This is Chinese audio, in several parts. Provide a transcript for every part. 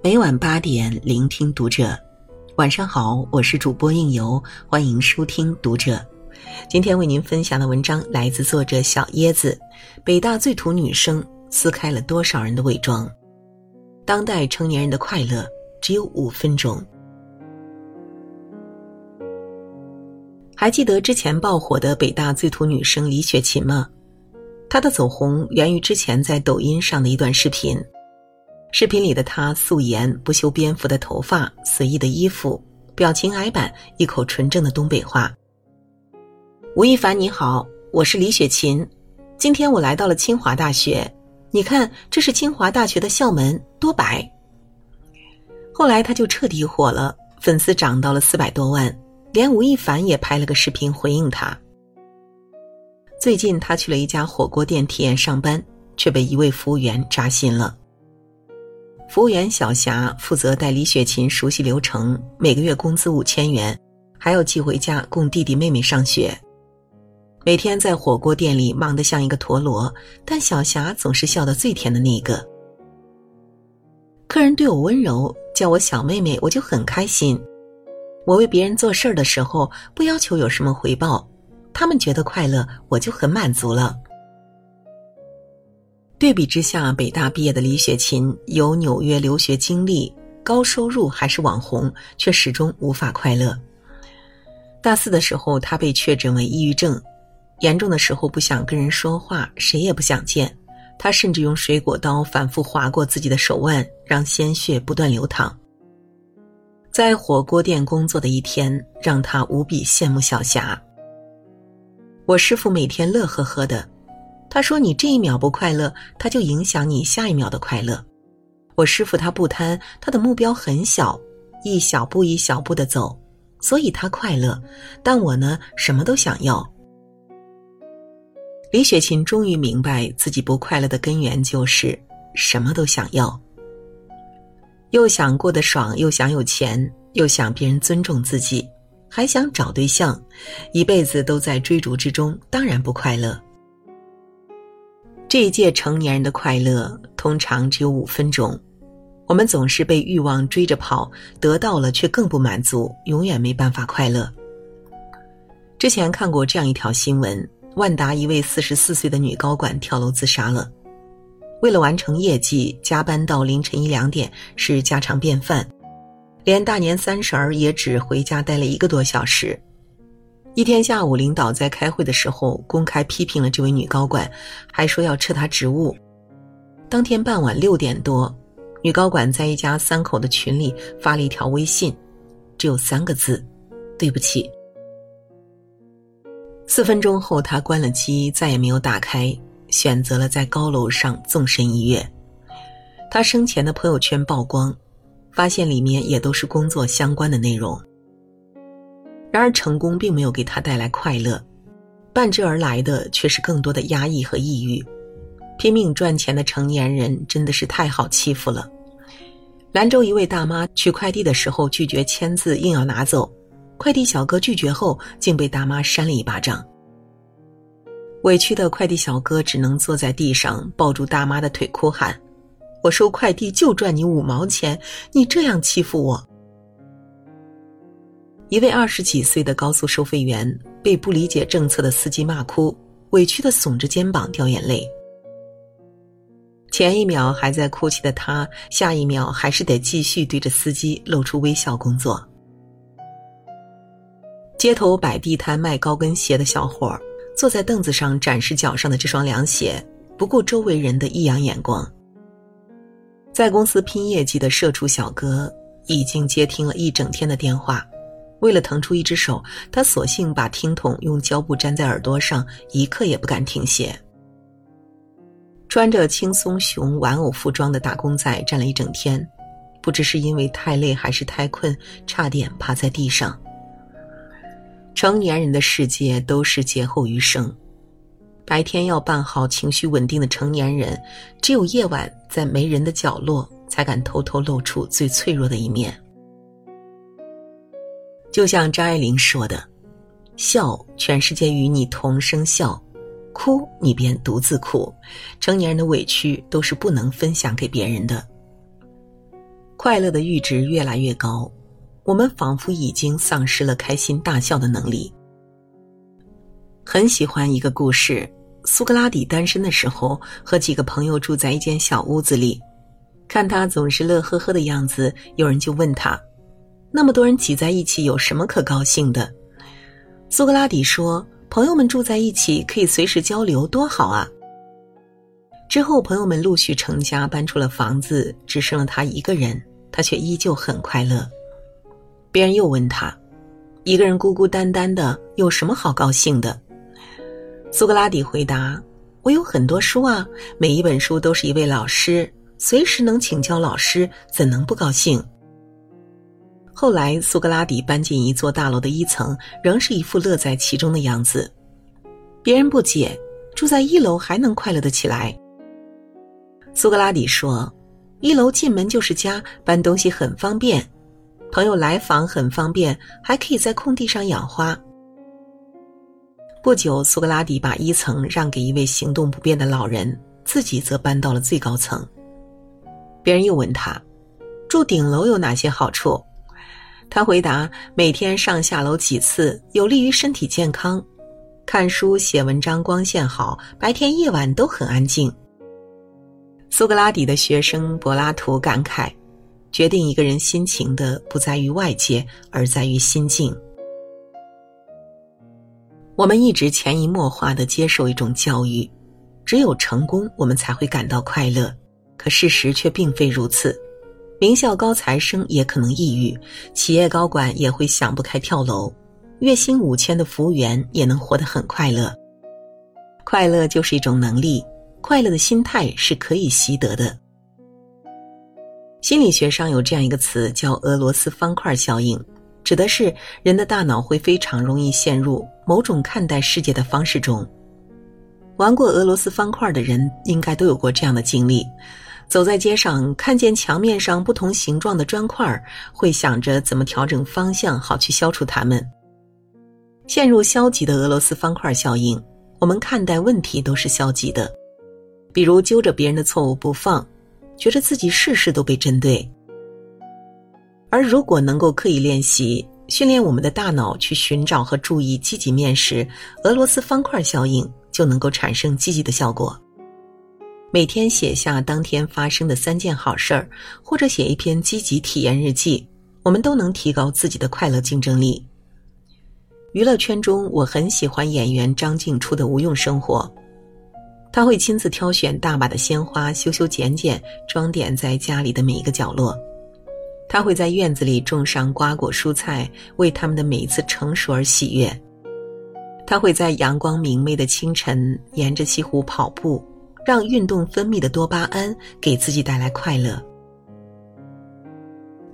每晚八点，聆听读者。晚上好，我是主播应由，欢迎收听读者。今天为您分享的文章来自作者小椰子。北大最土女生撕开了多少人的伪装？当代成年人的快乐只有五分钟。还记得之前爆火的北大最土女生李雪琴吗？她的走红源于之前在抖音上的一段视频。视频里的她素颜、不修边幅的头发、随意的衣服、表情矮板、一口纯正的东北话。吴亦凡你好，我是李雪琴，今天我来到了清华大学，你看这是清华大学的校门，多白。后来她就彻底火了，粉丝涨到了四百多万，连吴亦凡也拍了个视频回应她。最近他去了一家火锅店体验上班，却被一位服务员扎心了。服务员小霞负责带李雪琴熟悉流程，每个月工资五千元，还要寄回家供弟弟妹妹上学。每天在火锅店里忙得像一个陀螺，但小霞总是笑得最甜的那个。客人对我温柔，叫我小妹妹，我就很开心。我为别人做事儿的时候，不要求有什么回报，他们觉得快乐，我就很满足了。对比之下，北大毕业的李雪琴有纽约留学经历、高收入，还是网红，却始终无法快乐。大四的时候，她被确诊为抑郁症，严重的时候不想跟人说话，谁也不想见。她甚至用水果刀反复划过自己的手腕，让鲜血不断流淌。在火锅店工作的一天，让她无比羡慕小霞。我师傅每天乐呵呵的。他说：“你这一秒不快乐，他就影响你下一秒的快乐。”我师傅他不贪，他的目标很小，一小步一小步的走，所以他快乐。但我呢，什么都想要。李雪琴终于明白自己不快乐的根源就是什么都想要，又想过得爽，又想有钱，又想别人尊重自己，还想找对象，一辈子都在追逐之中，当然不快乐。这一届成年人的快乐通常只有五分钟，我们总是被欲望追着跑，得到了却更不满足，永远没办法快乐。之前看过这样一条新闻：万达一位四十四岁的女高管跳楼自杀了。为了完成业绩，加班到凌晨一两点是家常便饭，连大年三十儿也只回家待了一个多小时。一天下午，领导在开会的时候公开批评了这位女高管，还说要撤她职务。当天傍晚六点多，女高管在一家三口的群里发了一条微信，只有三个字：“对不起。”四分钟后，她关了机，再也没有打开，选择了在高楼上纵身一跃。她生前的朋友圈曝光，发现里面也都是工作相关的内容。然而，成功并没有给他带来快乐，伴之而来的却是更多的压抑和抑郁。拼命赚钱的成年人真的是太好欺负了。兰州一位大妈取快递的时候拒绝签字，硬要拿走，快递小哥拒绝后，竟被大妈扇了一巴掌。委屈的快递小哥只能坐在地上抱住大妈的腿哭喊：“我收快递就赚你五毛钱，你这样欺负我！”一位二十几岁的高速收费员被不理解政策的司机骂哭，委屈的耸着肩膀掉眼泪。前一秒还在哭泣的他，下一秒还是得继续对着司机露出微笑工作。街头摆地摊卖高跟鞋的小伙儿坐在凳子上展示脚上的这双凉鞋，不顾周围人的异样眼光。在公司拼业绩的社畜小哥已经接听了一整天的电话。为了腾出一只手，他索性把听筒用胶布粘在耳朵上，一刻也不敢停歇。穿着轻松熊玩偶服装的打工仔站了一整天，不知是因为太累还是太困，差点趴在地上。成年人的世界都是劫后余生，白天要办好情绪稳定的成年人，只有夜晚在没人的角落，才敢偷偷露出最脆弱的一面。就像张爱玲说的：“笑，全世界与你同声笑；哭，你便独自哭。成年人的委屈都是不能分享给别人的。快乐的阈值越来越高，我们仿佛已经丧失了开心大笑的能力。很喜欢一个故事：苏格拉底单身的时候，和几个朋友住在一间小屋子里，看他总是乐呵呵的样子，有人就问他：“那么多人挤在一起，有什么可高兴的？”苏格拉底说：“朋友们住在一起，可以随时交流，多好啊！”之后，朋友们陆续成家，搬出了房子，只剩了他一个人，他却依旧很快乐。别人又问他：“一个人孤孤单单的，有什么好高兴的？”苏格拉底回答：“我有很多书啊，每一本书都是一位老师，随时能请教老师，怎能不高兴？”后来，苏格拉底搬进一座大楼的一层，仍是一副乐在其中的样子。别人不解，住在一楼还能快乐得起来？苏格拉底说：“一楼进门就是家，搬东西很方便，朋友来访很方便，还可以在空地上养花。”不久，苏格拉底把一层让给一位行动不便的老人，自己则搬到了最高层。别人又问他：“住顶楼有哪些好处？”他回答：“每天上下楼几次，有利于身体健康。看书写文章光线好，白天夜晚都很安静。”苏格拉底的学生柏拉图感慨：“决定一个人心情的，不在于外界，而在于心境。”我们一直潜移默化的接受一种教育：只有成功，我们才会感到快乐。可事实却并非如此。名校高材生也可能抑郁，企业高管也会想不开跳楼，月薪五千的服务员也能活得很快乐。快乐就是一种能力，快乐的心态是可以习得的。心理学上有这样一个词叫“俄罗斯方块效应”，指的是人的大脑会非常容易陷入某种看待世界的方式中。玩过俄罗斯方块的人应该都有过这样的经历。走在街上，看见墙面上不同形状的砖块，会想着怎么调整方向，好去消除它们。陷入消极的俄罗斯方块效应，我们看待问题都是消极的，比如揪着别人的错误不放，觉得自己事事都被针对。而如果能够刻意练习，训练我们的大脑去寻找和注意积极面时，俄罗斯方块效应就能够产生积极的效果。每天写下当天发生的三件好事儿，或者写一篇积极体验日记，我们都能提高自己的快乐竞争力。娱乐圈中，我很喜欢演员张静初的无用生活。他会亲自挑选大把的鲜花，修修剪剪，装点在家里的每一个角落。他会在院子里种上瓜果蔬菜，为他们的每一次成熟而喜悦。他会在阳光明媚的清晨，沿着西湖跑步。让运动分泌的多巴胺给自己带来快乐。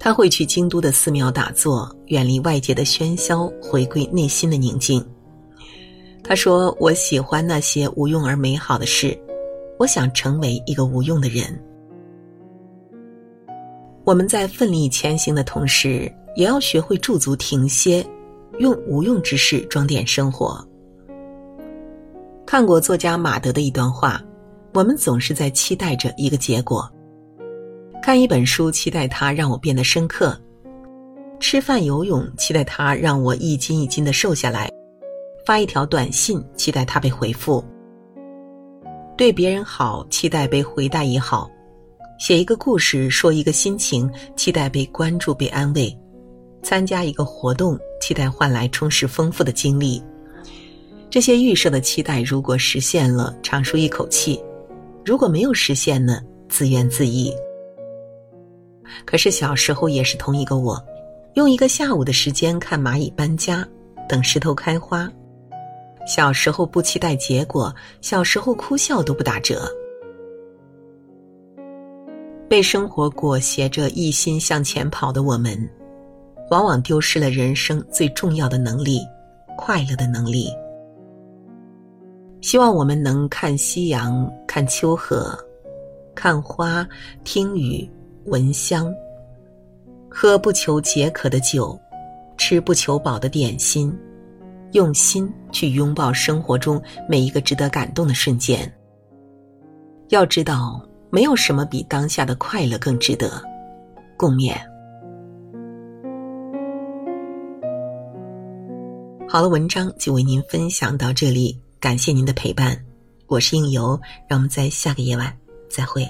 他会去京都的寺庙打坐，远离外界的喧嚣，回归内心的宁静。他说：“我喜欢那些无用而美好的事，我想成为一个无用的人。”我们在奋力前行的同时，也要学会驻足停歇，用无用之事装点生活。看过作家马德的一段话。我们总是在期待着一个结果。看一本书，期待它让我变得深刻；吃饭、游泳，期待它让我一斤一斤的瘦下来；发一条短信，期待它被回复；对别人好，期待被回答也好；写一个故事，说一个心情，期待被关注、被安慰；参加一个活动，期待换来充实丰富的经历。这些预设的期待，如果实现了，长舒一口气。如果没有实现呢？自怨自艾。可是小时候也是同一个我，用一个下午的时间看蚂蚁搬家，等石头开花。小时候不期待结果，小时候哭笑都不打折。被生活裹挟着一心向前跑的我们，往往丢失了人生最重要的能力——快乐的能力。希望我们能看夕阳，看秋荷，看花，听雨，闻香，喝不求解渴的酒，吃不求饱的点心，用心去拥抱生活中每一个值得感动的瞬间。要知道，没有什么比当下的快乐更值得。共勉。好了，文章就为您分享到这里，感谢您的陪伴，我是应由，让我们在下个夜晚再会。